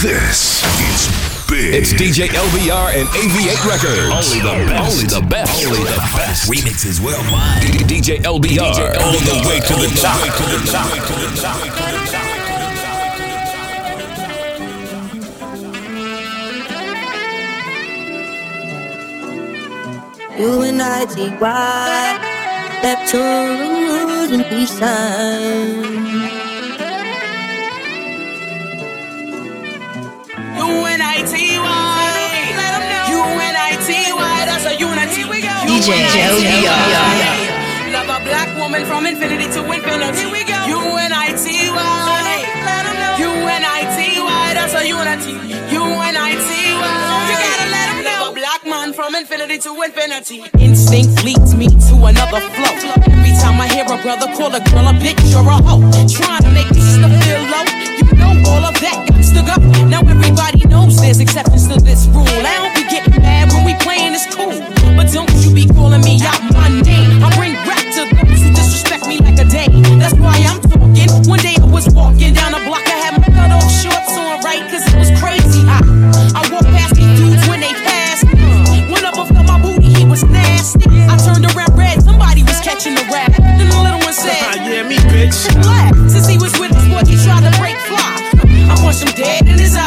This is big. It's DJ LBR and AV8 Records. Only the best. Only the best. Only the best. Remixes worldwide. DJ LBR. DJ All the way to the top. Way to the top. To the top. To the top. You and I, T.Y. Neptunes and peace sign. U-N-I-T-Y. U-N-I-T-Y. That's a unity. DJ LBR. Love a black woman from infinity to infinity. Here we go. U-N-I-T-Y. U-N-I-T-Y. That's a unity. U-N-I-T-Y. You gotta let 'em know. Love a black man from infinity to infinity. Instinct leads me to another flow. Every time I hear a brother call a girl a bitch or a hoe, trying to make me feel low. You know all of that got to go. Now everybody knows there's exceptions to this rule. I don't be getting mad when we playing this cool, but don't you be calling me out my name. I bring rap to those who disrespect me like a day. That's why I'm talking. One day I was walking down a block, I had my cut off shorts on right, cause it was crazy hot. I walked past these dudes when they passed. One of them felt my booty, he was nasty. I turned around red, somebody was catching the rap. Then the little one said, ah, yeah, me, bitch. Black, since he was with his boy, he tried to break fly. I punched him dead in his eye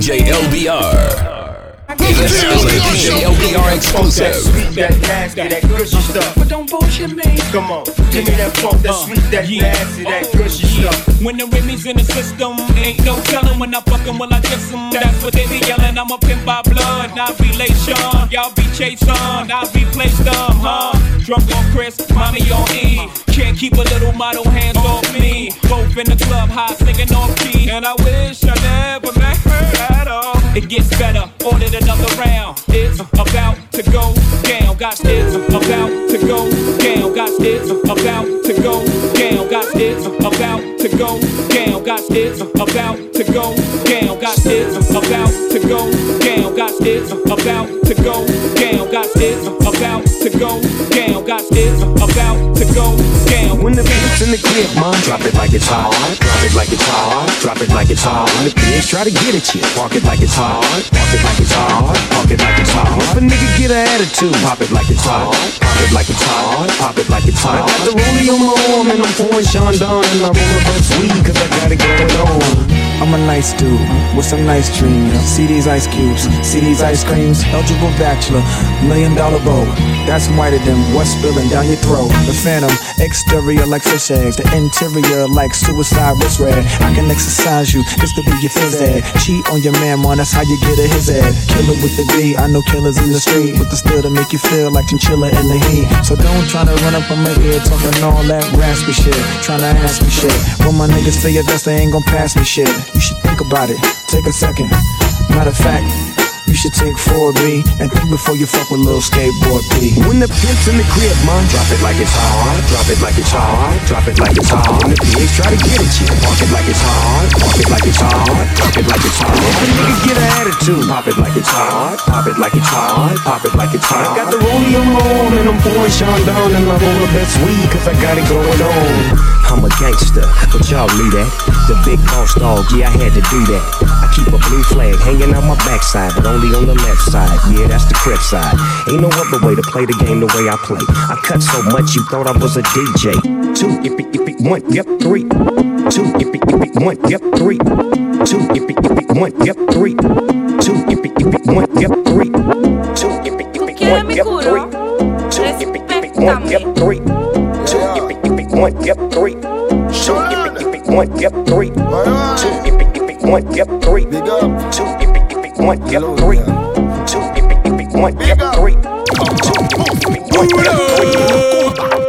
DJ. LBR. DJ LBR exclusive. Sweet, that nasty, that gushy stuff. But don't bullshit me. Come on, give me that funk, that sweet, that nasty, that gushy stuff. When the Remy's in the system, ain't no telling when I fuck 'em, will I kiss 'em? That's what they be yelling. I'm a pimp by blood, not relation. Y'all be chased on, I be placed on, huh? Drunk on Chris, mommy on E. Can't keep a little model hands off me. Both in the club, high singing off key. And I wish I never met her at all. It gets better, ordered another round. It's about to go down. Got it's about to go down. Got it's about to go down. Got it's about to go down. Got it's about to go down. Got it's about to go down. it's about to go down. Got it's about to go down. Got it's about to go in the crib, mom, drop it like it's hot. Drop it like it's hot. Drop it like it's hot. When the pigs try to get at you, park it like it's hot. Park it like it's hot. Park it like it's hot. If a nigga get an attitude, pop it like it's hot. Pop it like it's hot. Pop it like it's hot. I got the rollie on my arm and I'm pouring Chandon and I roll up that weed cause I got it going on. I'm a nice dude with some nice dreams. See these ice cubes, see these ice creams. Eligible bachelor, million dollar bow. That's whiter than what's spilling down your throat. The phantom, exterior like fish eggs, the interior like suicide wrist red. I can exercise you, this could be your phys ed. Cheat on your man, man, that's how you get a his head. Killer with the B, I know killers in the street with the still to make you feel like chinchilla in the heat. So don't try to run up on my ear talking all that raspy shit, trying to ask me shit. When my niggas feel your best, they ain't gon' pass me shit. You should think about it, take a second. Matter of fact, you should take 4B and think before you fuck with little skateboard P. When the pimp's in the crib, man, drop it like it's hard. Drop it like it's hard. Drop it like it's hard. When the pigs try to get at you, park it like it's hard. Park it like it's hard. Drop it like it's hard. If a nigga get an attitude, pop it like it's hard. Pop it like it's hard. Pop it like it's hard. I got the rollie on my arm and I'm pouring Chandon and I roll the best weed cause I got it going on. I'm a gangster, but y'all knew that. The big boss dog, yeah, I had to do that. I keep a blue flag hanging out my backside, but only on the left side. Yeah, that's the crib side. Ain't no other way to play the game the way I play. I cut so much you thought I was a DJ. Two, if it, if it, one, yep, three. Two, if it, if it, one, yep, three. Two, if it, if it, one, yep, three. Two, if it, if it, one, yep, three. Two, if it, if it, one, yep, three. Two, if it, if it, one, yep, three. Two, if it, if it, one, yep, three. Two, if it, if it, one, yep, three. Two, if it, if it, one, yep, three. Big up. Two, one, yep, three. Two, one, yep, three.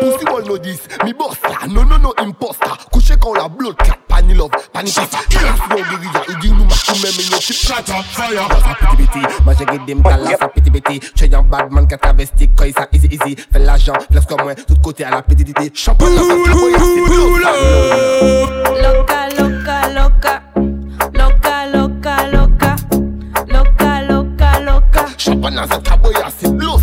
Pussy wall no this, mi bossa, no no no imposter. Couché quand la blood clap, pani love, pani kasa. Kilas no guerilla, igi nou makou meme yo chip chata, fire. Sa piti biti, manje ge dim kala sa piti biti. Che yon bad man ka travesti, koy sa easy easy. Fè l'ajan, flex comme moi, tout côté à la pédidité. Champagne, la. Loca, loca, loca. chop and as a cowboy, I see blue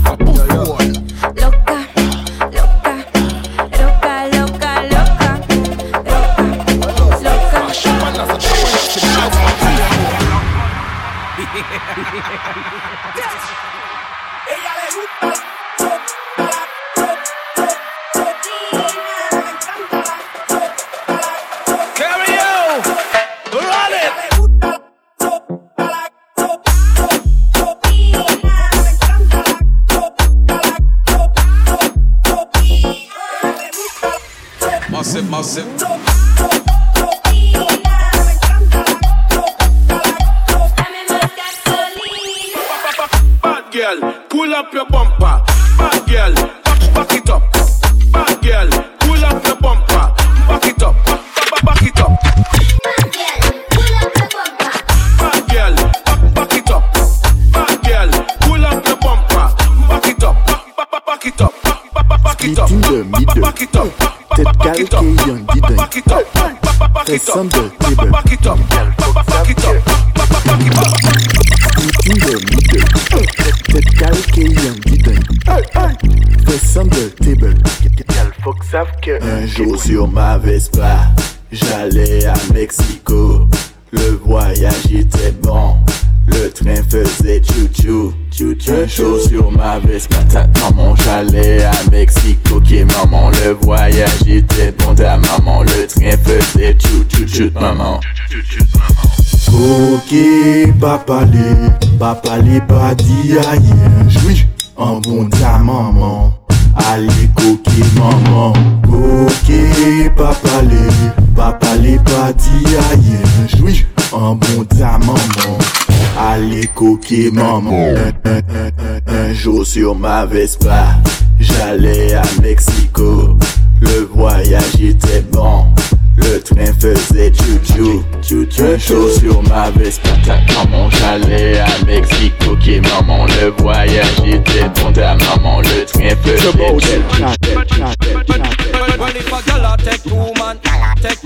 Massive. Bad girl, pull up your bumper. Un jour sur ma Vespa, j'allais à Mexico. Le voyage était bon, le train faisait chou-chou chou-chou. Un jour sur ma Vespa, ta maman, j'allais à Mexico. Ok, maman, le voyage était bon, ta maman, le train faisait chou-chou-chou, maman. Ok, papa les, papa les pas aïe, jouis, en bon ta maman. Allez, coquille maman. Ok, papa les, papa les pas dit aïe, jouis, en bon ta maman. Allez, coquille maman. Un, un, un, un, un jour sur ma Vespa, j'allais à Mexico. Le voyage était bon. Le train faisait chou-chou, chou-chou. Un jour sur ma Vespa, ta maman, j'allais à Mexico. Ok, maman, le voyage était bon. Ta maman, le train faisait man, take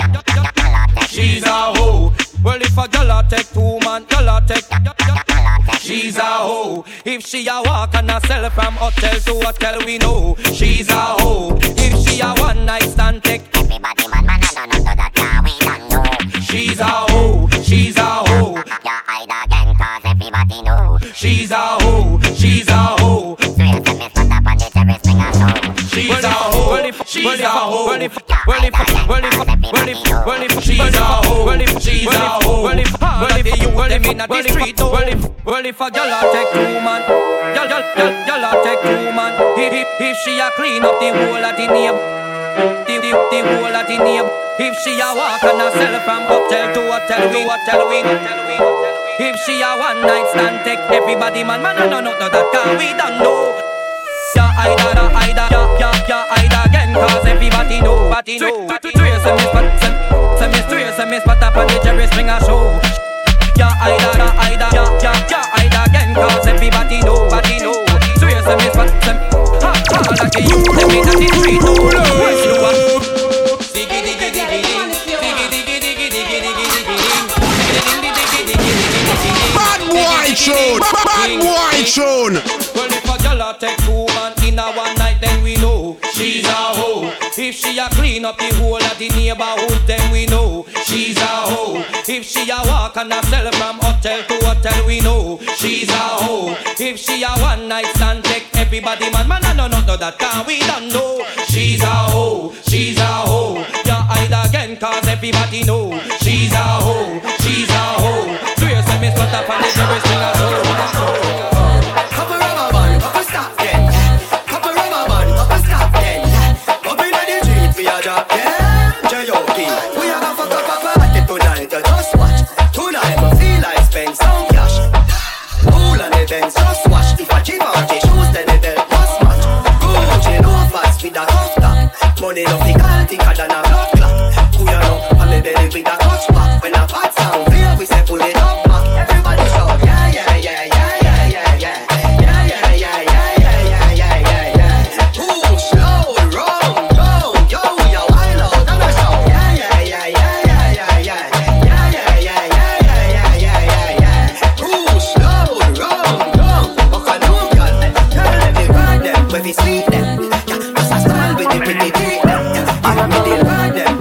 she's a hoe. Well, if a girl a take two man, girl a take she's a hoe. If she a walk and a sell from hotel to hotel, we know she's a hoe. If she a one night stand, take everybody man, man, I don't know that car, we don't know. She's a hoe, she's a hoe. Yeah, hide again, cause everybody know. She's a hoe, she's a hoe. She's a hoe, she's a hoe. Well, if, well, if, well, if, well, if, well, if, she's a hoe, well, if, she's a hoe. Well, if, well, if, you, well, if, in the street, well, if, well, if a girl a take two man, girl, girl, girl, girl a take two man. If, if, if she a clean up the whole of the name, the, the, the whole of the name. If she a walk and a sell from hotel to hotel, we hotel, we hotel, we. If she a one night stand, take everybody man, man, no, no, no, no, that can we don't know. Ya Ida, da Ida, ya, ya, ya Ida again Cause everybody know, body know Trace and miss, but, some miss, trace and miss But up on the Jerry Springer show Ya Ida, da Ida, ya, ya, ya Ida again Cause everybody know, body know Trace and miss, but, some, ha, ha Like you, let me, that is free, no, no, no, Bad boy tune, bad boy tune. Well, if a gyal a take two in a one night, then we know she's a hoe. If she a clean up the whole of the neighborhood, then we know she's a hoe. If she a walk and sell from hotel to hotel, we know she's a hoe. If she a one night stand, take everybody man, man, I don't know that can we don't know she's a hoe. She's a hoe. Yeah, hide again, cause everybody know she's a hoe. She's a hoe. You say me slut up and the every single show? Money no fi call thicker than a blood clot. Who you know? On me belly with a back.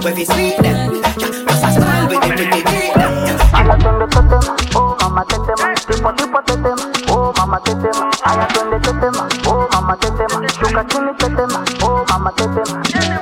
when we sweet them. Just a with the pretty oh, beat oh, them. I attend the to oh, them, oh mama tend them, tipo on, to them, oh mama tend them. I attend the to them, oh mama tend them, sugar chini, to them, oh mama tend them.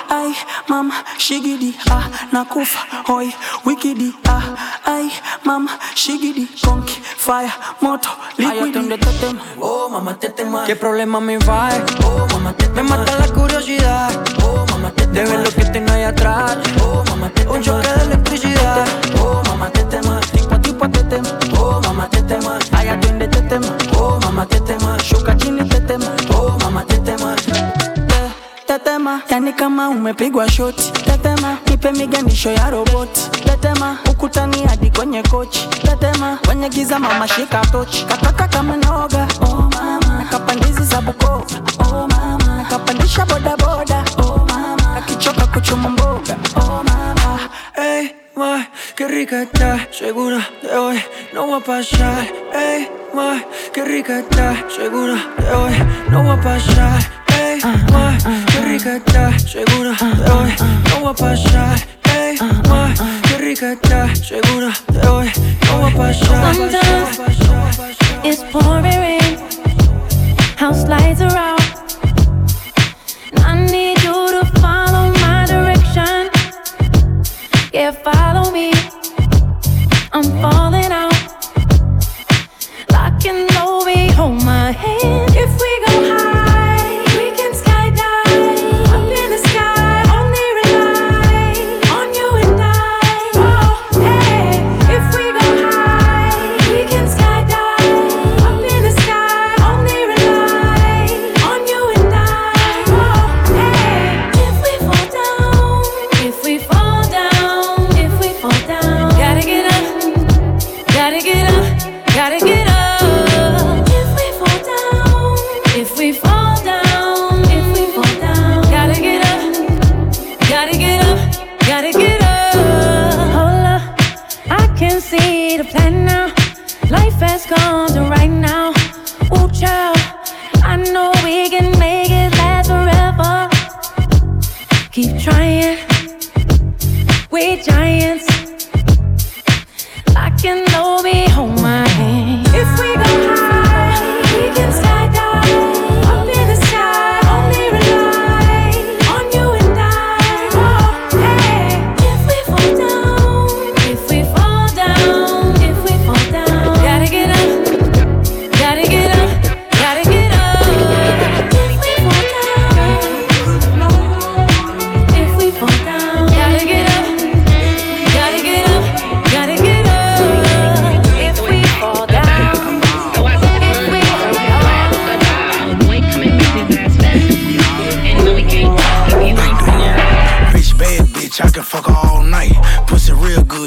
Ay, mama, shigidi, ah, nakufa, hoi, wikidi, ah, ay, mama, shigidi, conky, fire, moto, liquidi. tetema, oh mamá tetema ¿Qué problema me va? Oh mamá tetema Me mata la curiosidad, oh mamá tetema De ver lo que tengo ahí atrás, umepigwa shoti. Tetema, nipe miganisho ya roboti. Tetema, ukutani hadi kwenye kochi. Tetema, kwenye giza mama shika tochi. Kataka kama noga, oh mama. Nakapandizi za Bukoba, oh mama. Nakapandisha boda boda, oh mama. Akichoka kuchuma mboga, oh mama. hey, ma, qué rica está, segura de hoy no va a pasar. Hey, ma, qué rica está, segura de hoy no va a pasar. Ma, qué rica está, segura de hoy no va a pasar. Ey, ma, qué rica está, segura de hoy no va a pasar. Sometimes it's pouring rain, house lights are out. I need you to follow my direction. Yeah, follow me. I'm falling I can fuck all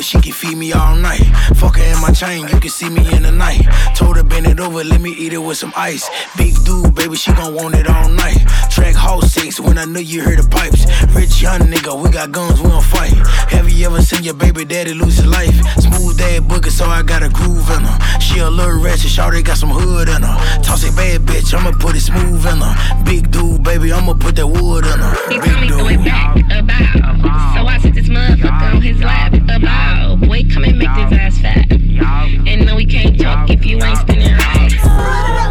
she can feed me all night. Fuck her in my chain, you can see me in the night. Told her bend it over, let me eat it with some ice. Big dude, baby, she gon' want it all night. Track hall six when I knew you heard the pipes. Rich young nigga, we got guns, we gon' fight. Have you ever seen your baby daddy lose his life? Smooth dad boogie, so I got a groove in her. She a little ratchet, shawty got some hood in her. Toss it bad bitch, I'ma put it smooth in her. Big dude, baby, I'ma put that wood in her. He Big told me throw it back, about. So I sit this motherfucker on his lap, about. Boy, come and make this ass fat. And no, we can't talk if you ain't spinning right.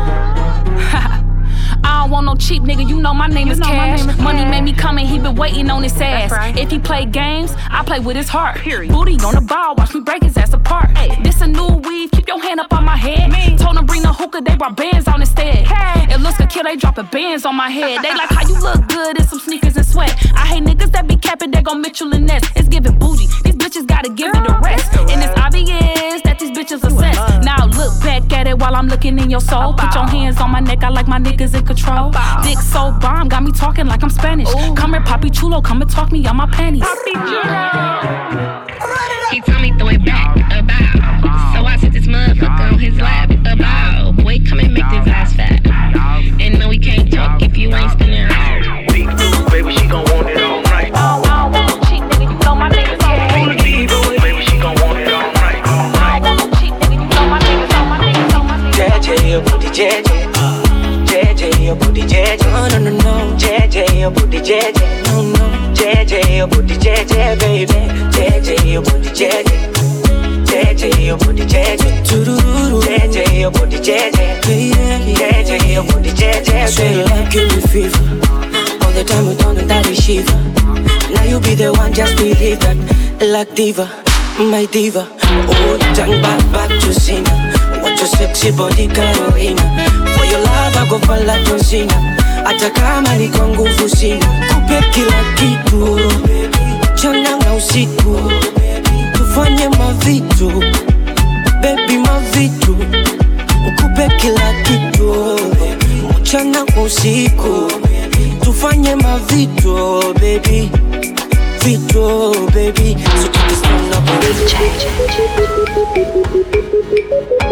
Want no cheap nigga, you know my name is know Cash. name is Money Cash. made me come and he been waiting on his ass. right. If he play games, I play with his heart. Booty on the ball, watch me break his ass apart. This a new weave, keep your hand up on my head. Me. Told him bring the hookah, they brought bands on instead. It looks good, kill, they dropping bands on my head. They like how you look good in some sneakers and sweat. I hate niggas that be capping, they gon' Mitchell and Ness. It's giving bougie, these bitches gotta give it the rest. And it's obvious that these bitches are obsessed. Now look back at it while I'm looking in your soul. Put your hands on my neck, I like my niggas in control. Dick so bomb, got me talking like I'm Spanish. Come here, Papi Chulo, come and talk me on my panties. He told me throw it back, about. So I sit this motherfucker on his lap, about. Boy, come and make this ass fat. And no, we can't talk if you ain't spinning right. Big dude, baby, she gon' want it all night. I don't want cheap nigga, you know my niggas on Big dude, baby, she gon' want it all night. All I don't want no cheap nigga, you know my niggas on my niggas on my niggas. JJ, your booty JJ. Uh, JJ, your booty JJ. No, no, no, no. JJ, your booty JJ. No, no. JJ, your booty JJ, baby. JJ, your booty JJ. JJ, your booty JJ. JJ, your booty JJ. JJ, your booty JJ, Say you like give me fever. All the time we don't that is shiver. Now you be the one, just believe that. Like diva, my diva. Oh, turn back back to Cena. Your sexy body Carolina. For your love I go for la John Cena. Hata kama kwa nguvu sina, kupe kila kitu. Chana na usiku, tufanye mavitu. Baby, mavitu. Kupe kila kitu. Mchana kwa usiku, tufanye mavitu baby, vitu baby, so Another banger. Baby, calm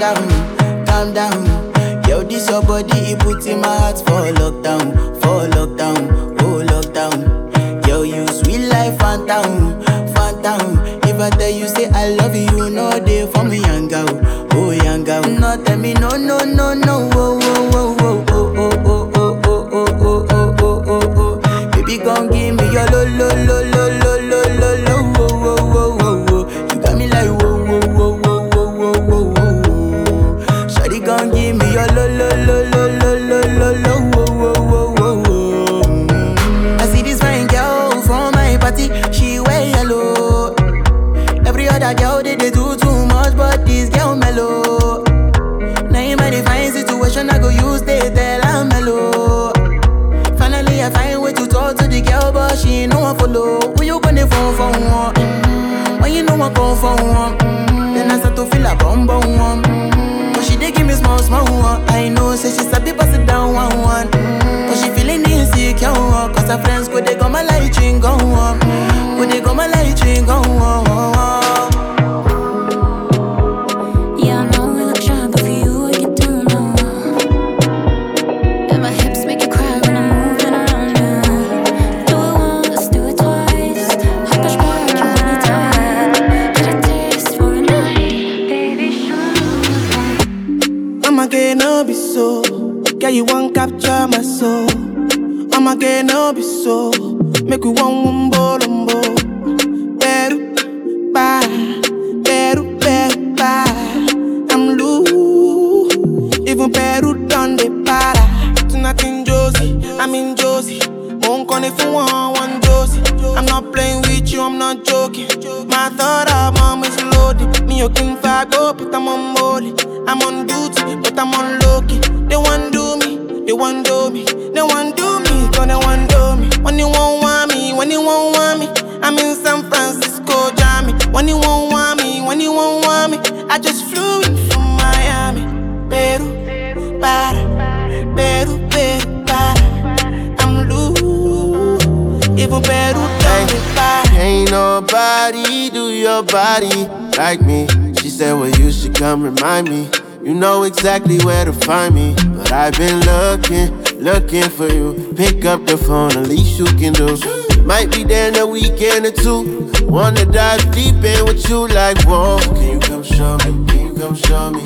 down, calm down. Yo, this your body, it puts in my heart for lockdown, for for me, young girl, oh young girl. No, tell me no, no, no, no, oh, oh, oh, oh, oh, oh, oh, oh, oh, oh, oh, oh, oh, oh, oh. Baby, come give me your lo, lo, lo, lo, lo, lo, lo, nobody do your body like me. She said, Well, you should come remind me. You know exactly where to find me. But I've been looking, looking for you. Pick up the phone, the least you can do. Might be there in a weekend or two. Wanna dive deep in with you like, whoa. Can you come show me? Can you come show me?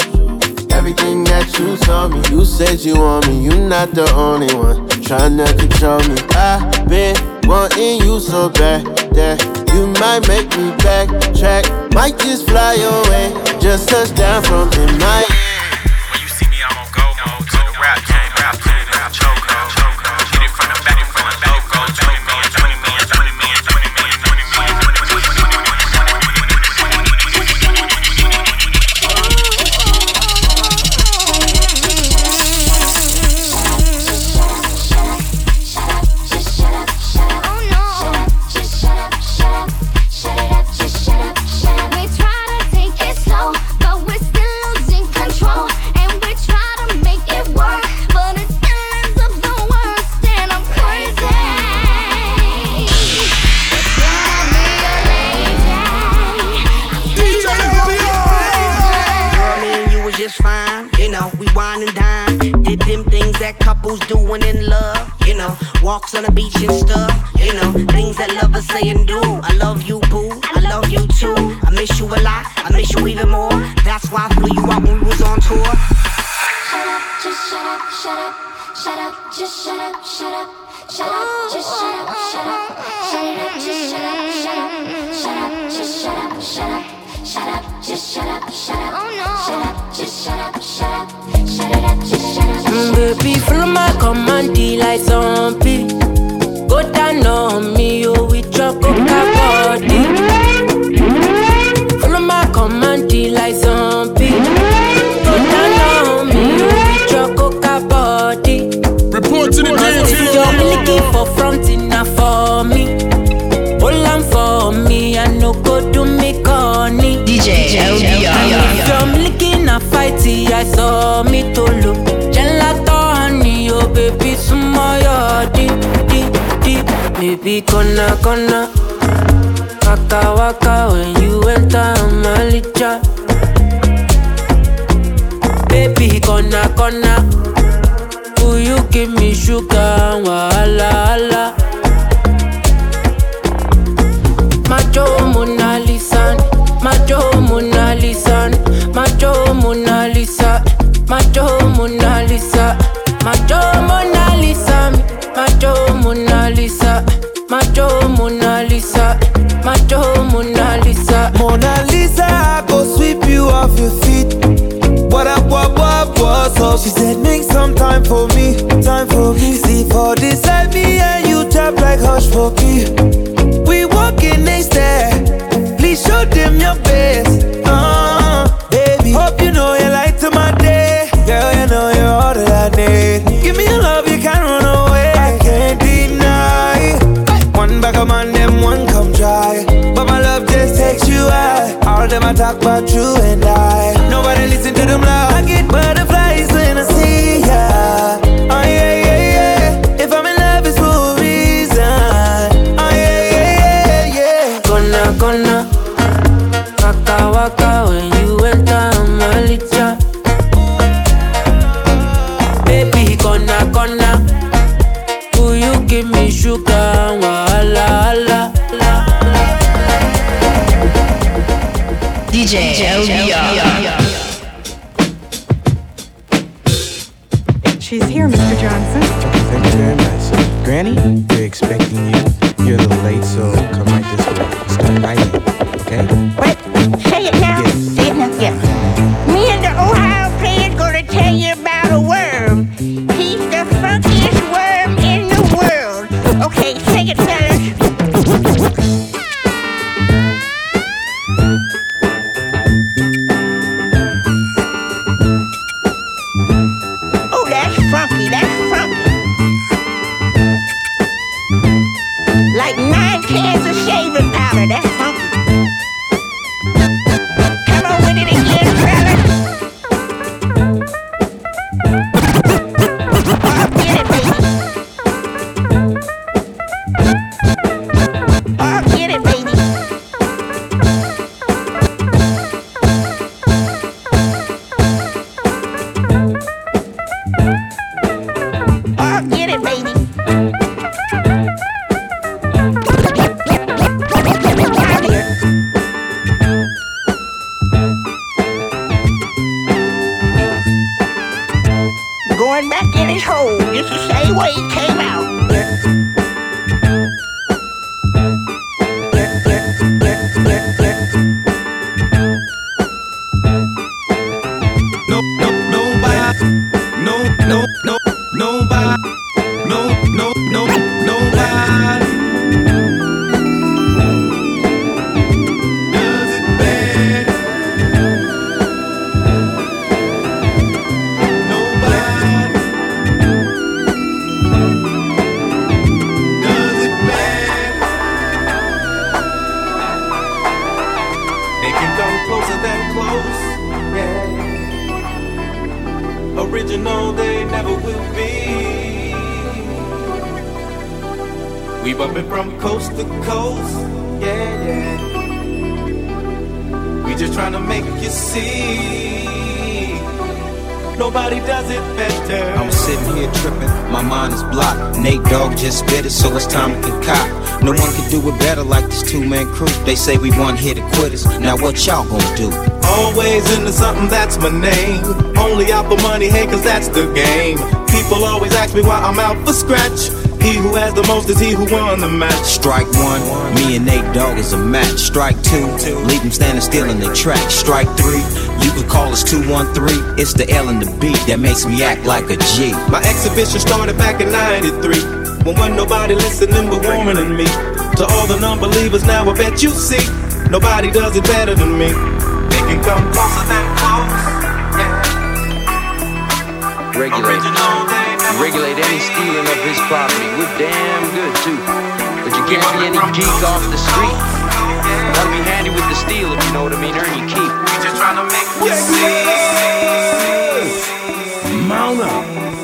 Everything that you told me, you said you want me. You're not the only one trying to control me. I've been wanting you so bad that you might make me backtrack. Might just fly away, just touch down from the my on the beach and stuff. Fighty, I me to look. Gelato honey, oh baby, sumo yo di di di. Baby, kona kona. Waka waka when you enter my licha. Baby, kona kona. Will you give me sugar? Wahala, hala. Macho Mona Lisa, Macho Mona Lisa, Macho Mona Lisa, Macho Mona Lisa, Macho Mona Lisa, Macho Mona Lisa, Macho Mona Lisa, Macho Mona Lisa. Mona Lisa, I go sweep you off your feet. What up, what, what, what's up? She said, make some time for me, time for me. See, for this life, me and you tap like hush for key. We walking next there. Please show them your best. Uh, them I talk about you and I. Nobody listen to them loud. I get much. Just the same way he came out. Crew. They say we one hit quitters. Now what y'all gonna do? Always into something, that's my name. Only out for money, hey, cause that's the game. People always ask me why I'm out for scratch. He who has the most is he who won the match. Strike one, me and Nate Dogg is a match. Strike two, leave them standing still in their track. Strike three, you can call us 213. It's the L and the B that makes me act like a G. My exhibition started back in 93 When wasn't nobody listening but warmer than me To all the non-believers now I bet you see Nobody does it better than me They can come closer than close Yeah. Regulate. Regulate any stealing of his property. We're damn good too. But you can't be any geek off the street. Gotta be handy with the steel if you know what I mean. Earn your keep. We just trying to make you see Mount up.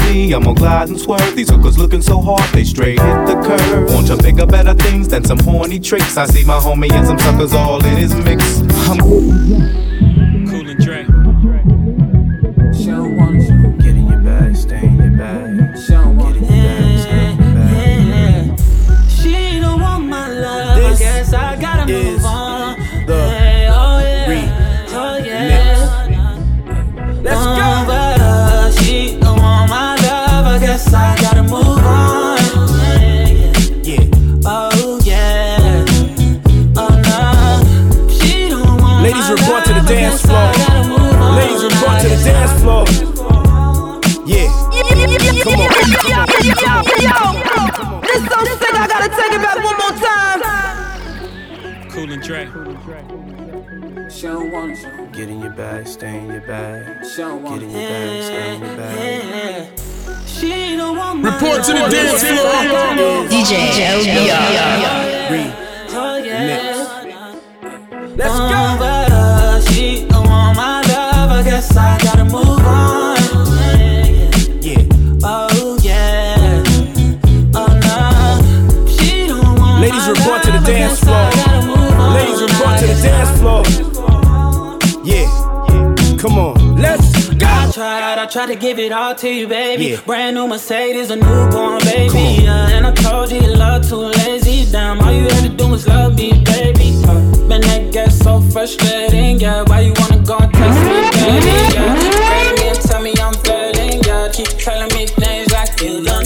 me, I'm gonna glide and swerve. These hookers looking so hard, they straight hit the curve. Want to bigger, better things than some horny tricks. I see my homie and some suckers all in his mix. I'm dance floor. I gotta. Ladies report to the dance floor. Yeah. Come on. This so sick, I gotta take it back one more time. Cool and Dre. She don't want it. Get in your bag, stay in your bag. Get in your bag, stay in your bag. She don't want my Report to the dance floor. DJ oh, oh yeah. Let's go. Tried, tried to give it all to you, baby. Yeah. Brand new Mercedes, a newborn baby. Yeah, and I told you your love too lazy. Damn, all you had to do was love me, baby. Uh, man, that gets so frustrating. Yeah, why you wanna go and text me, baby? Yeah, me and tell me I'm failing. Yeah, keep telling me things like you done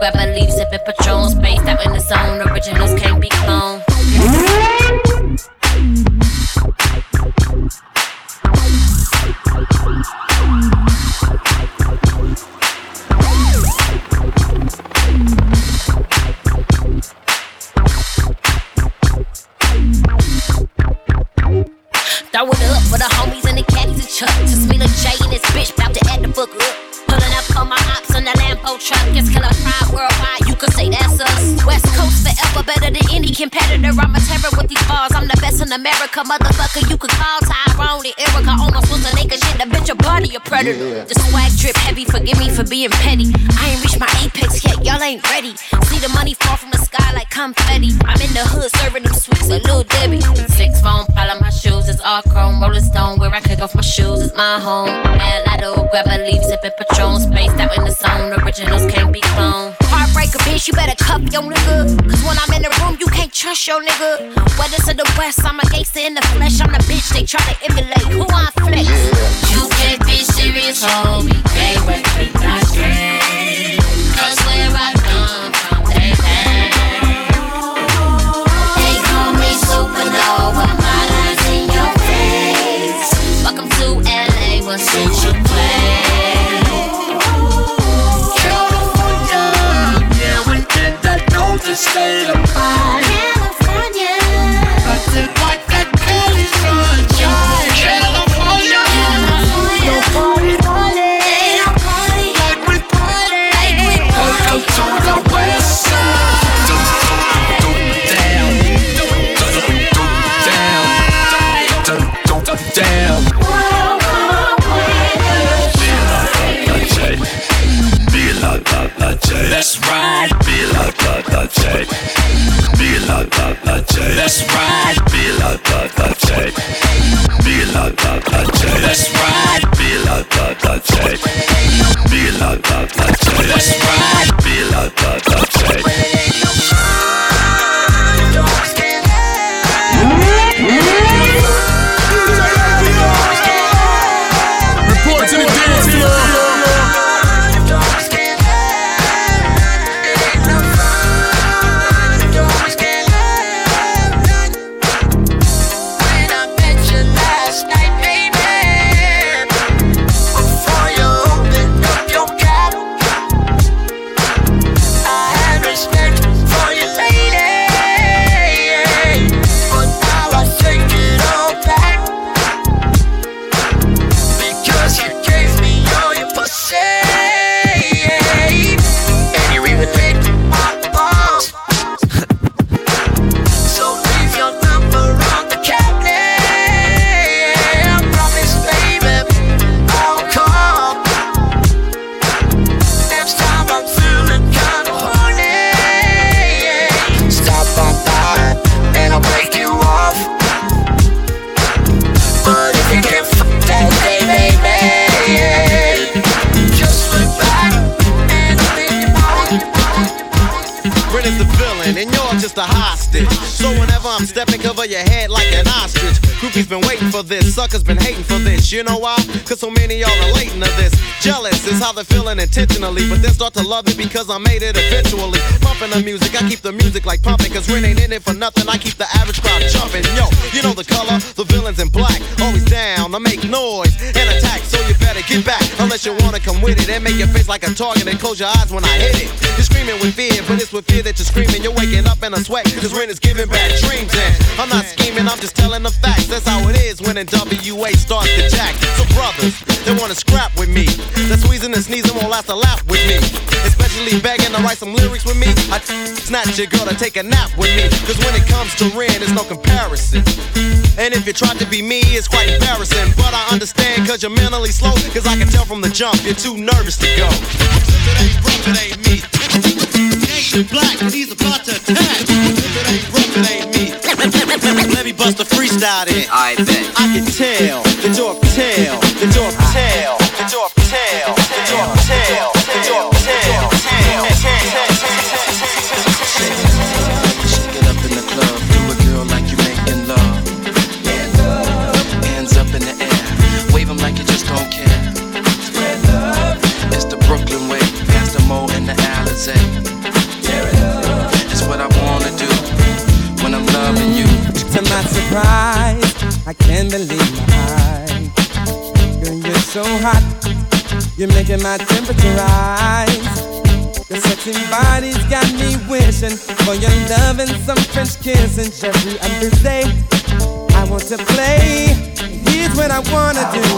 grab a leaf, sipping Patron, spaced out in the zone. Originals can't be in America, motherfucker. You could call Tyrone and Erica. Was a naked shit. The bitch a body a predator. The swag drip heavy. Forgive me for being petty. I ain't reached my apex yet. Y'all ain't ready. See the money fall from the sky like confetti. I'm in the hood serving them sweets like Lil Debbie. Six phone pile on my shoes. It's all chrome. Rolling stone. Where I kick off my shoes. It's my home. And I grab a leaf. Sipping Patron. Spaced out in the zone. Originals can't be cloned. Heartbreaker, bitch. You better cuff your nigga. Cause when I'm in the room, you can't trust your nigga. Whether to the west, I'm a gangster in the flesh. I'm the bitch they try to emulate. Who I flex? You can't be serious, homie. Can't work my strength. Cause where I come from, they hang. They call me supernova. My line's in your face. Welcome to LA. What's in that. Know the Let's ride. Be like that, that J. Be like that, that J. Let's ride. Be like that, that J. Be like that, that J. Let's ride. Be like that, that J. Be like that, that J. Let's ride. You know why? Cause so many y'all relating to this. Jealous is how they're feeling intentionally, but then start to love it because I made it eventually. Pumping the music, I keep the music like pumping, cause Ren ain't in it for nothing. I keep the average crowd jumping. Yo, you know the color, the villain's in black. Always down, I make noise and attack, so you better get back. Unless you wanna come with it and make your face like a target and close your eyes when I hit it. You're screaming with fear, but it's with fear that you're screaming. You're waking up in a sweat, cause Ren is giving back dreams. And I'm not scheming, I'm just telling the facts. When NWA starts to jack. So brothers, they wanna scrap with me. That squeezing and sneezing won't last a lap with me. Especially begging to write some lyrics with me. I snatch your girl to take a nap with me. Cause when it comes to Ren, there's no comparison. And if you try to be me, it's quite embarrassing. But I understand cause you're mentally slow. Cause I can tell from the jump, you're too nervous to go. It ain't rough, it ain't me. Nation black, he's about to attack. Bust a freestyle then. I bet. I can tell the you're a tail, that you're You're making my temperature rise. Your sexy body's got me wishing for your love and some French kissing every other day. I want to play. Here's what I wanna do.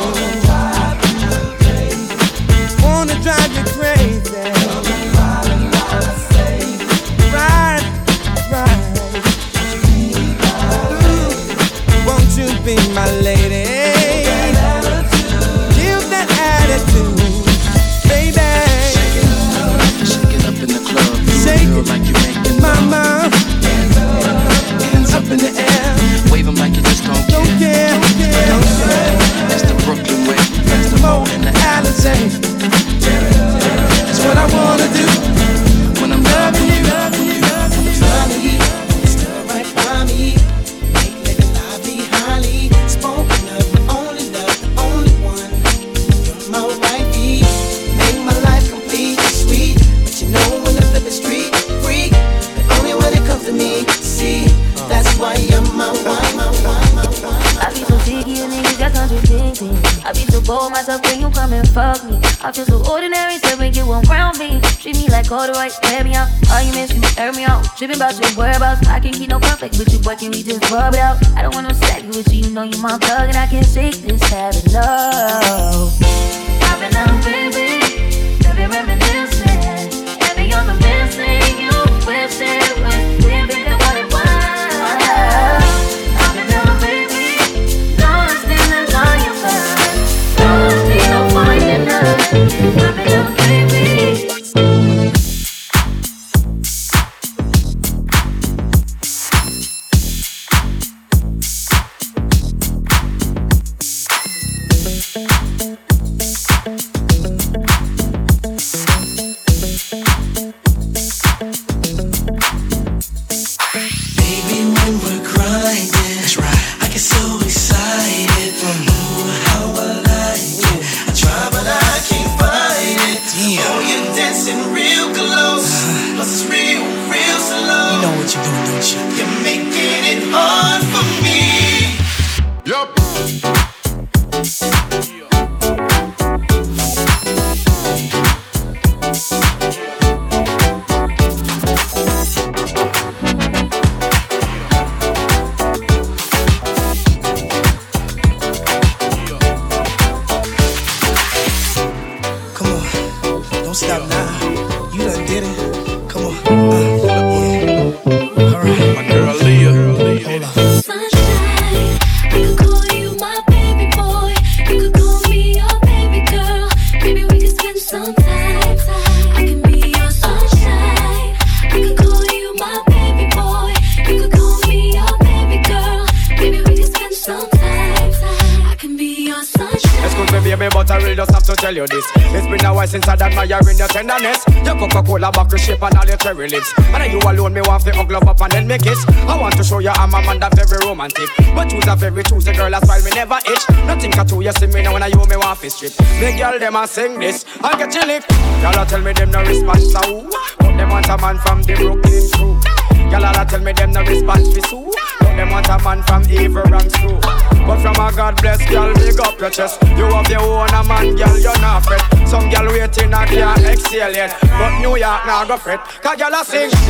you this. It's been a while since I'd in your tenderness. Your Coca-Cola bottle shape and all your cherry lips. And you alone, me want to glove up and then make kiss. I want to show you I'm a man that very romantic. But choose a very choosy girl, that's why me never itch. Nothing at all, you see me now when I you me want to strip. The girl them a sing this, I get you lick. Y'all tell me them no response, so but them want a man from the Brooklyn crew. Y'all tell me them no response for Sue. But them want a man from evil and too. But from a God bless girl, big up your chest. You have your own a man, girl, you're not fret. Some girl waiting, I can't exhale yet. But New York now go fret. Cause y'all sing. Shine,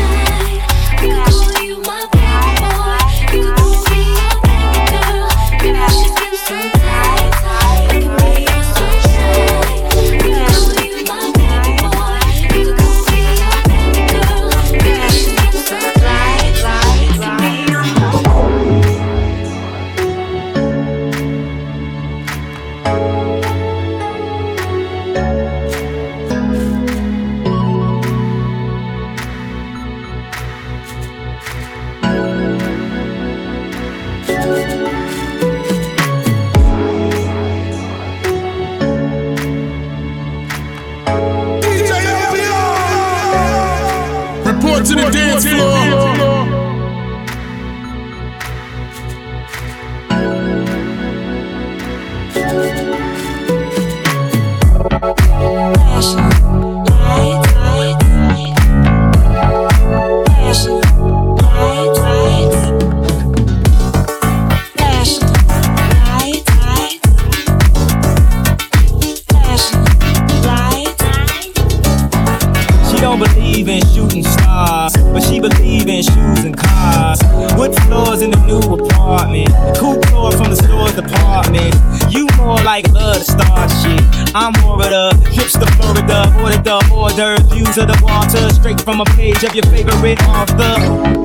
I can you my and shoes and cars. Wood floors in the new apartment. Cool floor from the store's department. You more like love to start shit. I'm more of the hipster Florida, order the order, views of the water, straight from a page of your favorite author.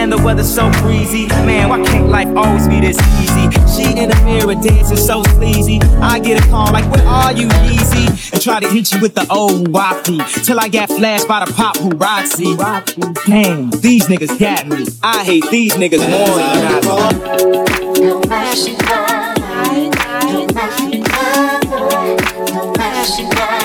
Man, the weather's so breezy. Man, why can't life always be this easy? She in the mirror dancing so sleazy. I get a call like, where are you, Yeezy? And try to hit you with the old wappy. Till I got flashed by the paparazzi. Damn, these niggas got me. I hate these niggas more than I do.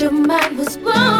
your mind was blown.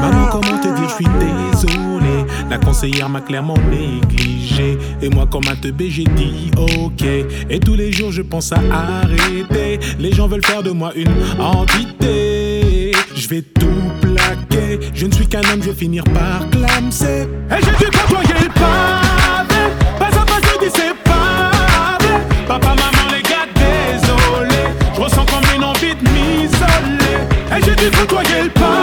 Maman, comment te dire, je suis désolé. La conseillère m'a clairement négligé. Et moi, comme un teubé, j'ai dit ok. Et tous les jours, je pense à arrêter. Les gens veulent faire de moi une entité. Je vais tout plaquer. Je ne suis qu'un homme, je vais finir par clamser. Et j'ai dû côtoyer le pas. défends-toi, le pas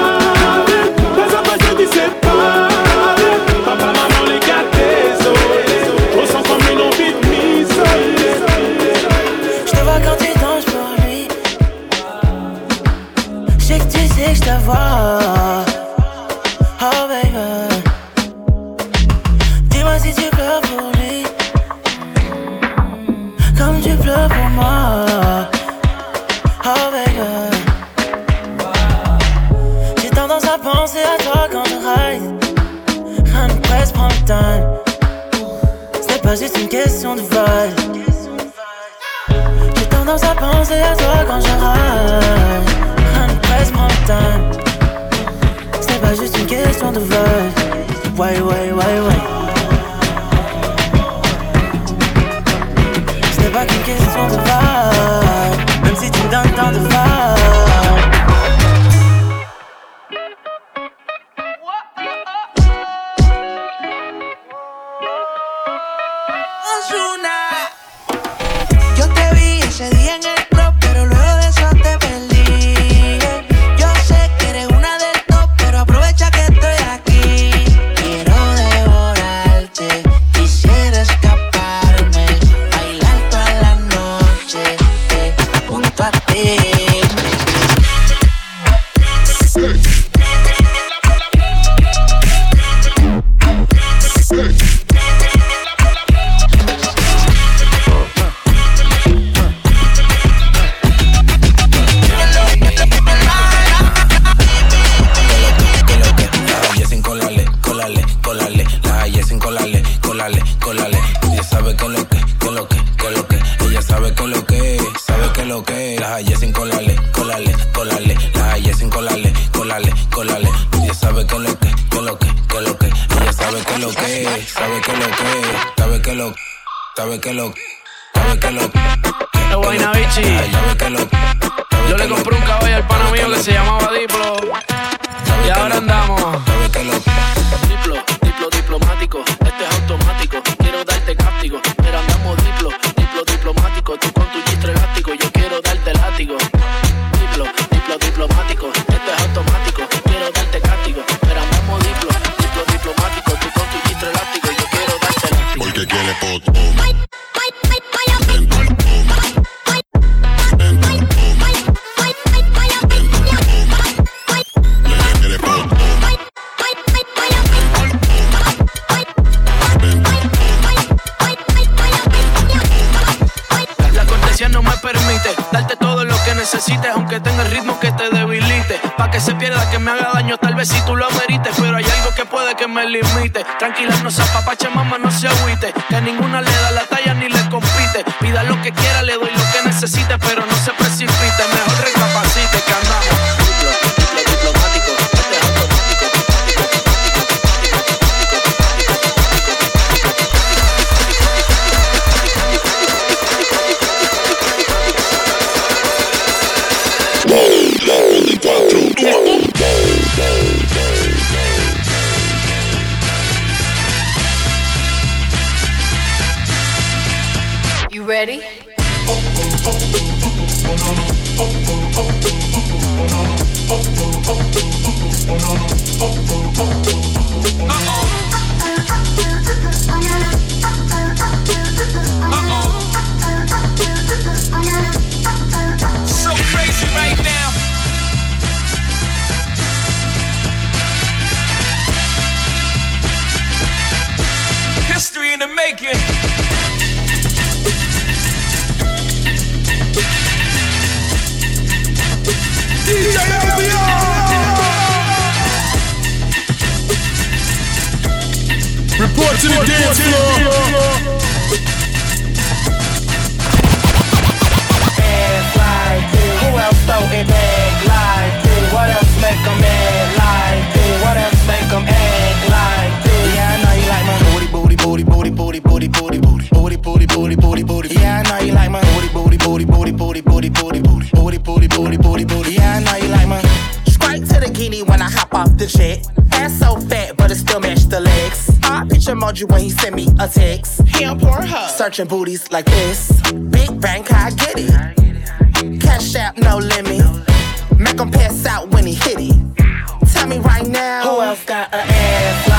Sabes que lo. Sabes que lo. Es vaina bichi. Sabes que lo. Yo le compré un caballo al pana mío que se llamaba Diplo. Y ahora andamos. Que lo. Diplo, diplo diplomático. Este es automático. Quiero darte castigo. Pero andamos diplo, diplo diplomático. Que se pierda, que me haga daño, tal vez si tú lo amerites. Pero hay algo que puede que me limite. Tranquila, no se apapache, mamá, no se agüite. Que a ninguna le da la talla ni le compite. Pida lo que quiera, le doy lo que necesite, pero no se preocupe ex. I picture Moji when he sent me a text. He on poor her. Searching booties like this. Big bank, I get it. Cash out, no limit. Make him pass out when he hit it. Tell me right now, who else got a ass like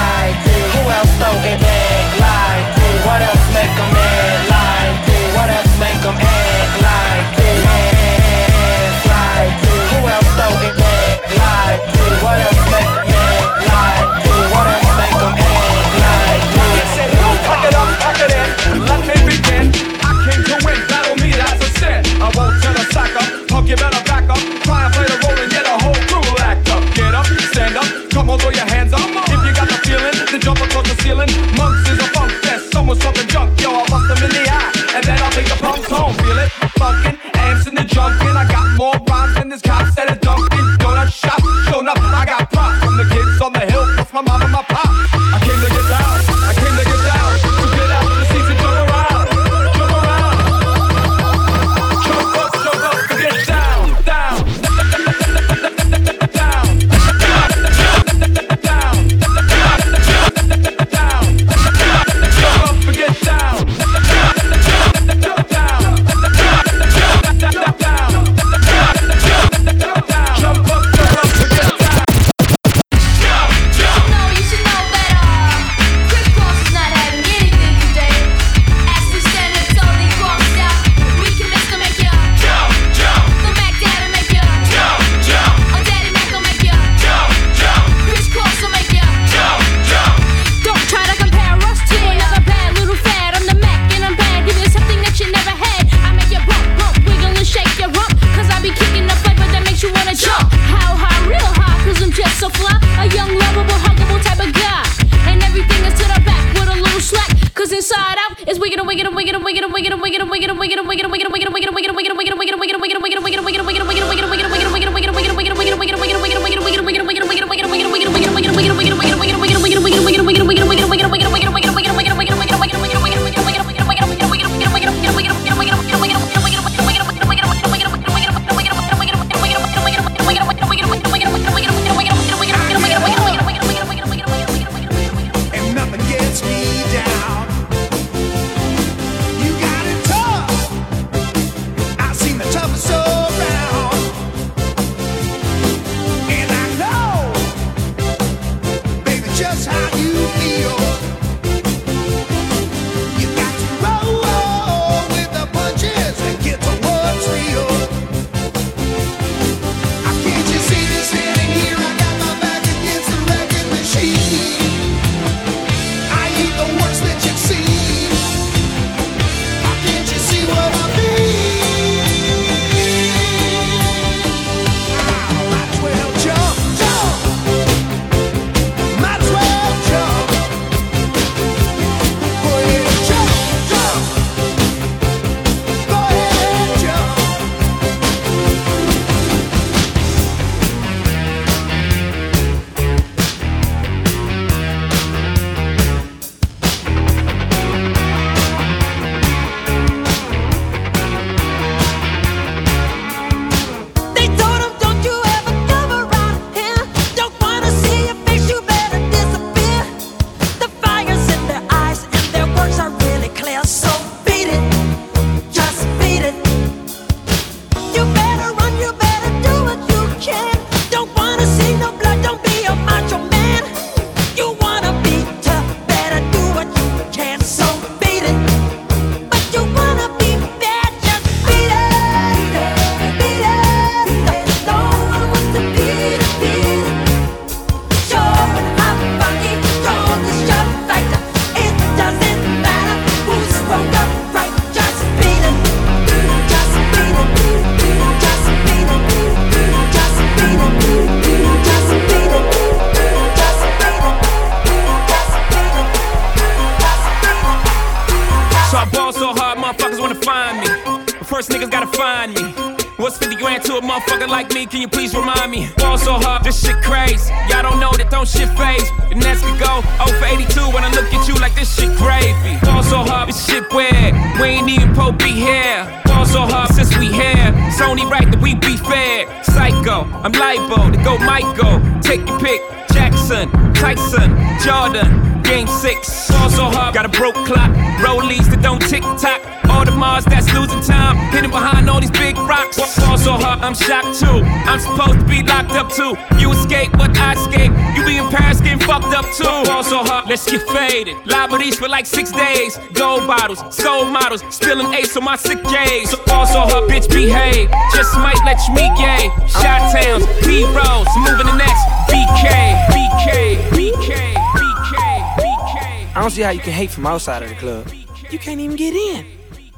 Gold bottles, soul models, spilling ace on my sick days. So ball so bitch, behave. Just might let you meet gay. Shot towns, B rolls, moving the next. BK, BK, BK, BK, BK. I don't see how you can hate from outside of the club. You can't even get in.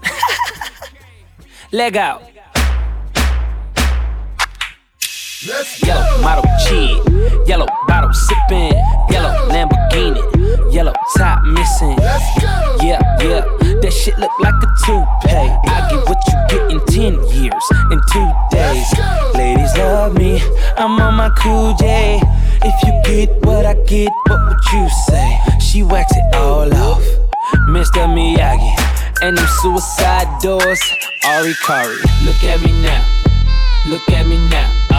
Leg out. Yellow model cheat, yellow bottle sipping, yellow Lamborghini, yellow top missing. Yeah, yeah, that shit look like a toupee. I get what you get in 10 years, in two days. Ladies love me, I'm on my cool J. If you get what I get, what would you say? She wax it all off, Mr. Miyagi. And them suicide doors, Ari Kari. Look at me now, look at me now.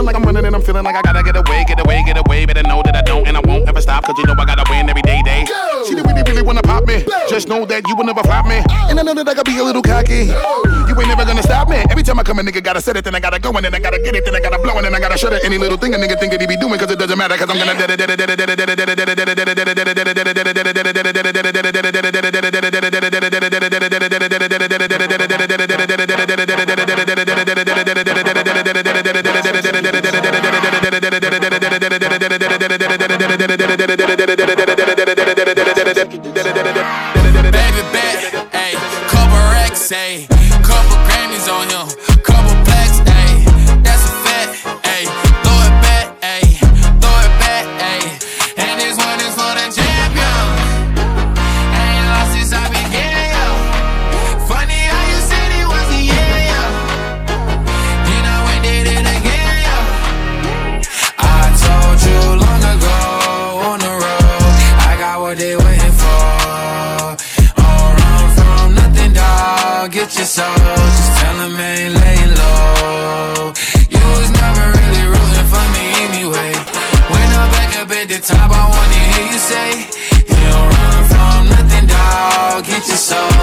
Cause feeling like I'm running and I'm feeling like I gotta get away, get away, get away. Better know that I don't and I won't ever stop. Cause you know I gotta win every day, day. She didn't really, really wanna pop me. Just know that you will never flop me. And I know that I gotta be a little cocky. You ain't never gonna stop me. Every time I come, a nigga gotta set it, then I gotta go, and then I gotta get it, then I gotta blow, and then I gotta shut it. Any little thing a nigga think that he be doing, cause it doesn't matter, cause I'm gonna. Baby couple racks, couple Grammys on him, couple plaques, say, You don't run from nothing, dog. Get your soul,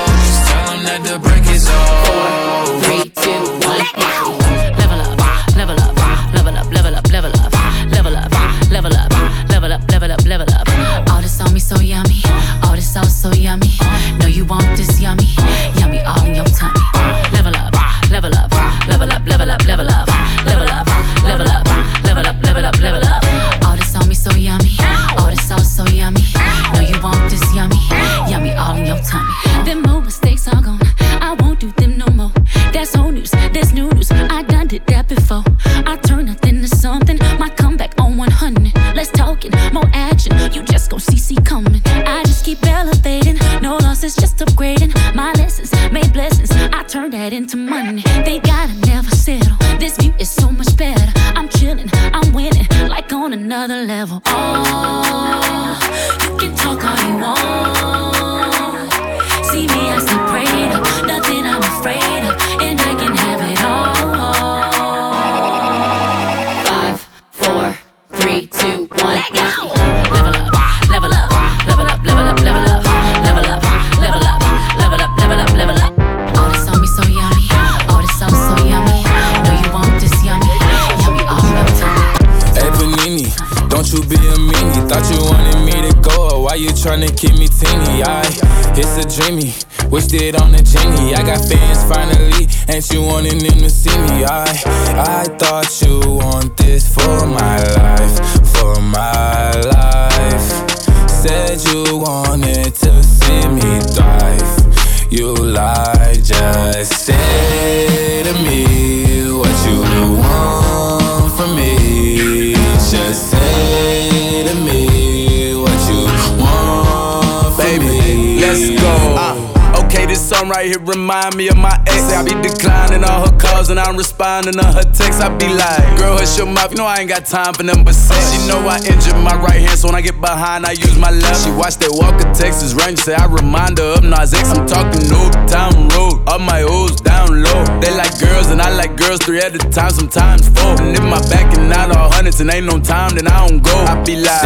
remind me of my ex. I be declining all her calls and I'm responding to her texts. I be like, girl, hush your mouth. You know I ain't got time for but sex. She know I injured my right hand, so when I get behind, I use my left. She watch that Walker Texas Ranger, say I remind her of Nas X. I'm talking Old Town Road, all my O's down low. They like girls and I like girls three at a time, sometimes four. And if my back and not all hundreds and ain't no time, then I don't go. I be like,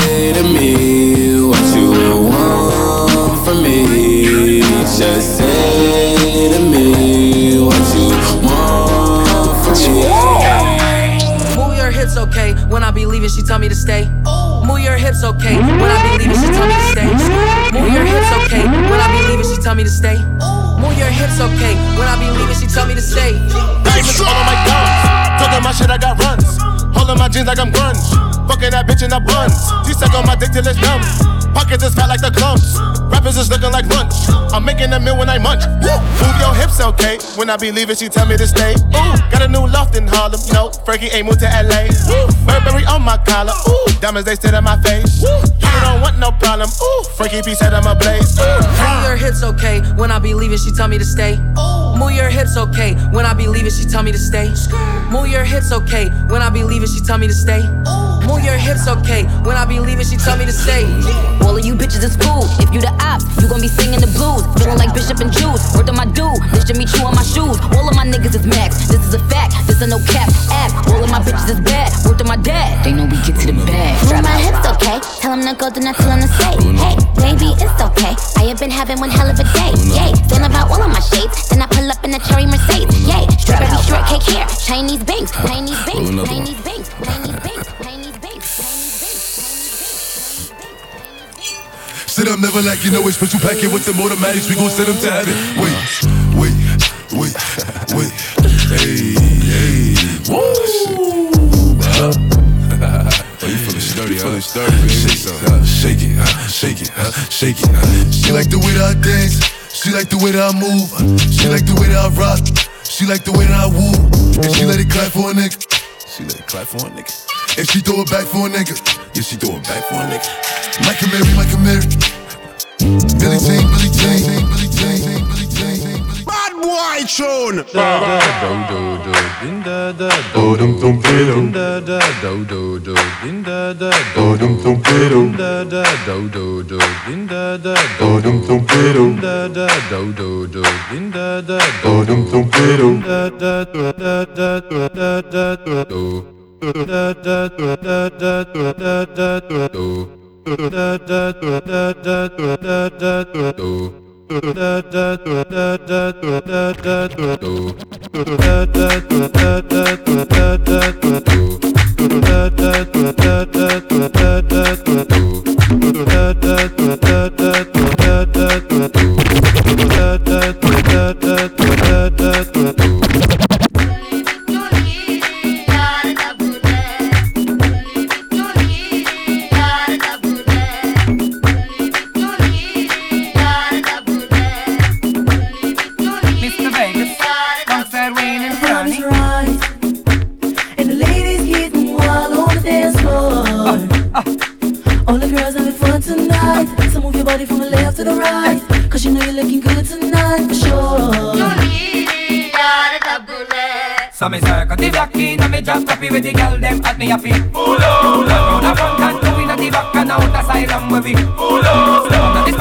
Say to me what you want. Just say to me what you want from me. Move your hips, okay. When I be leaving, she tell me to stay. Move your hips, okay. When I be leaving, she tell me to stay. Move your hips, okay. When I be leaving, she tell me to stay. Move your hips, okay. When I be leaving, she tell me to stay. Diamonds all on my guns. Talking my shit, I got runs. Holding my jeans like I'm grunge. Fucking that bitch in the buns. She suck on my dick till it's numb. Pockets is fat like the clumps. Is looking like lunch. I'm making a meal when I munch. Woo! Move your hips, okay. When I be leaving, she tell me to stay. Ooh, got a new loft in Harlem. No, Frankie ain't moved to LA. Burberry on my collar. Ooh, diamonds they sit on my face. Woo! You don't want no problem. Ooh, Frankie P said I'm a blaze. Ooh. Move your hips, okay. When I be leaving, she tell me to stay. Move your hips, okay. When I be leaving, she tell me to stay. Move your hips, okay. When I be leaving, she tell me to stay. Move your hips, okay. When I be leaving, she tell me to stay. All of you bitches is food. If you the ops, you gon' be singing the blues. Feeling like Bishop and Juice. Word to my dude. This Jimmy Choo on my shoes. All of my niggas is max. This is a fact. This a no cap app. All of my bitches is bad. Word to my dad. They know we get to the bag. Move my hips, okay. Tell him to go, do not tell him to stay. Hey, baby, it's okay. I have been having one hell of a day. Yay, stand about all of my shades. Then I pull up in a cherry Mercedes. Yay, strawberry shortcake hair. Chinese banks, Chinese banks, Chinese banks, Chinese banks, Sit up, never like you know it's special packet with them automatics. We gon' send them to heaven. Wait, wait, wait, wait. Hey, hey. Woo! Oh, you feeling sturdy, huh? sturdy, Shake it, shake it, shake it, shake it. She like the way that I dance. She like the way that I move. She like the way that I rock. She like the way that I woo. And she let it clap for a nigga. She let it clap for a nigga. And she throw it back for a nigga. Yeah, she throw it back for a nigga. Michael Mary, Michael Mary. Billie Jean, Billie Jean, Billie Jean, Billie Jean. Bad boy tune. Mr. body from the left to the right, cause you know you're looking good tonight for sure. So me circle the block in and me just happy with the girl them at me happy. Pull up, round a front and two in the back and out asylum where we. Pull up, now this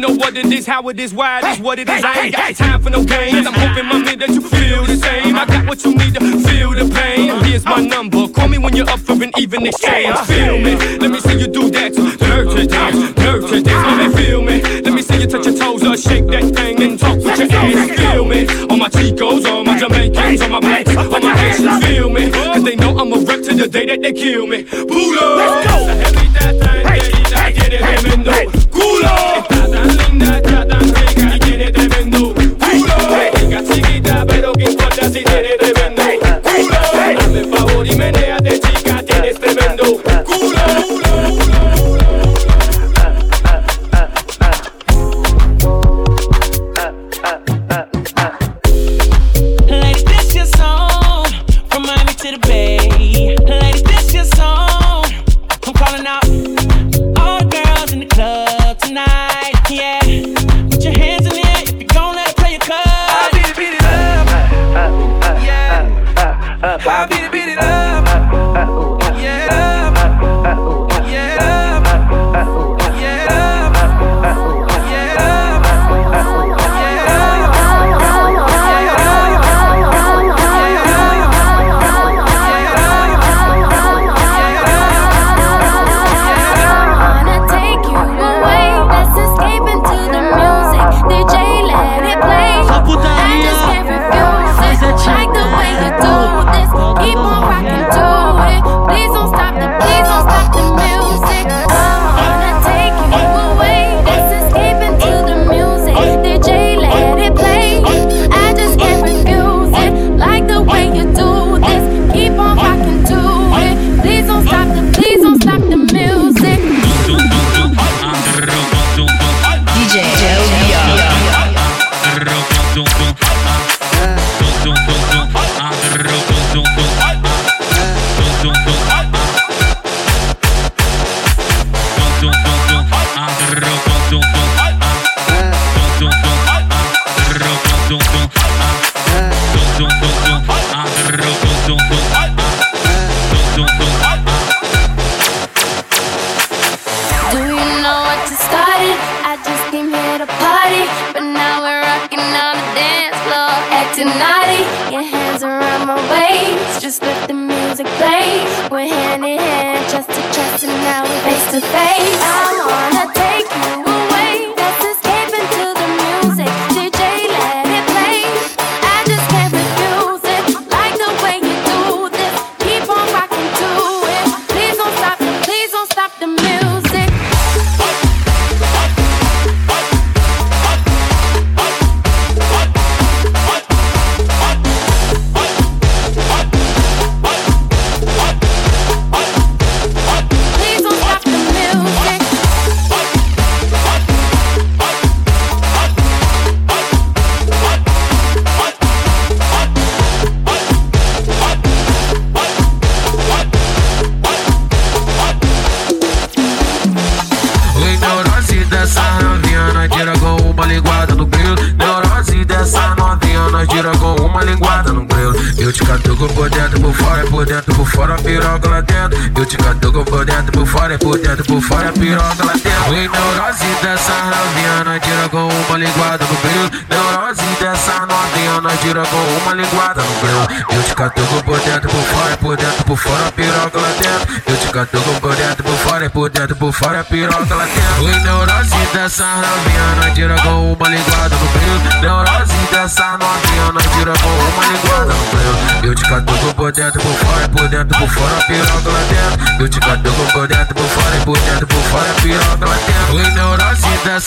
know what it is, how it is, why it is, what it is. I ain't got time for no games. I'm hoping, my man, that you feel the same. I got what you need to feel the pain. Here's my number. Call me when you're up for an even exchange. Feel me? Let me see you do that. Dirty dance, dirty dance. Let me feel me. Let me see you touch your toes or shake that thing and talk with your ass. Feel me? All my Chicos, all my Jamaicans, all my blacks, all my Haitians. Feel me? Cause they know I'm a rep to the day that they kill me. Pull. Let's go.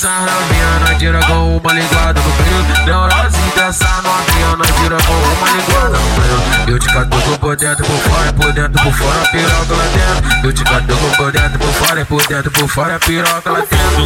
Dançar na nós tira com uma linguada no período. Neurose, dançar na nós tira com uma ligado no frio. Eu te catuco por dentro, por fora, por dentro, por fora, piroca lá dentro. Eu te catuco por dentro, por fora, por dentro, por fora, piroca lá dentro.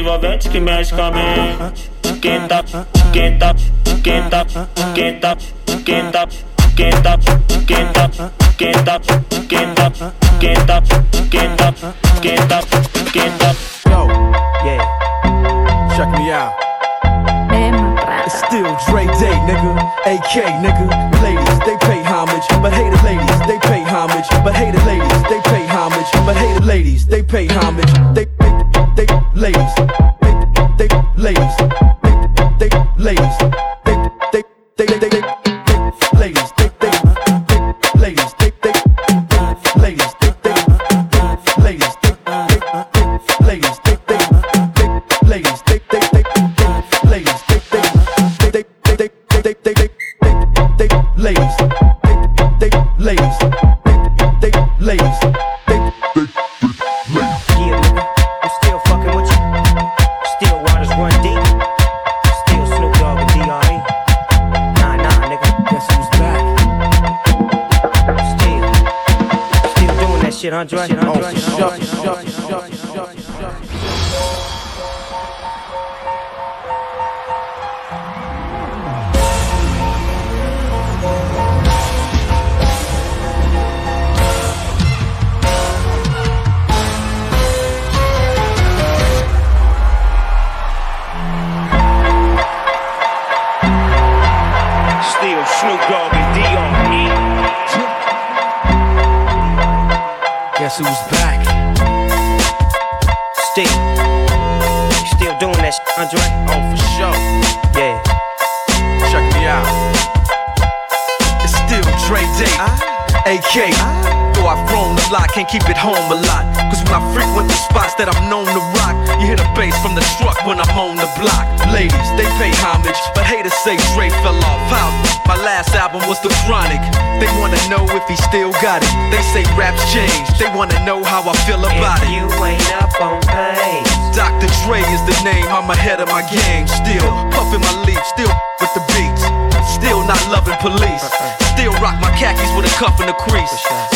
Envolvente que mexe com a mente. Quenta, quenta, quenta, quenta, quenta, quenta, quenta, quenta, quenta, quenta, quenta, quenta, quenta. Yo, yeah. Check me out. It's still Dre Day, nigga. AK, nigga. Ladies, they pay homage, but hated ladies, they pay homage, but hated ladies, they pay homage, but hated ladies, they pay homage. They, they, Ladies, They. 좋 아, 이 노, know if he still got it. They say raps changed. They wanna know how I feel about it. You ain't up on pace. Dr. Dre is the name, I'm ahead of my game. Still puffin' my leaf, still with the beats. Still not loving police. Uh-uh. Still rock my khakis with a cuff and a crease.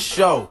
show.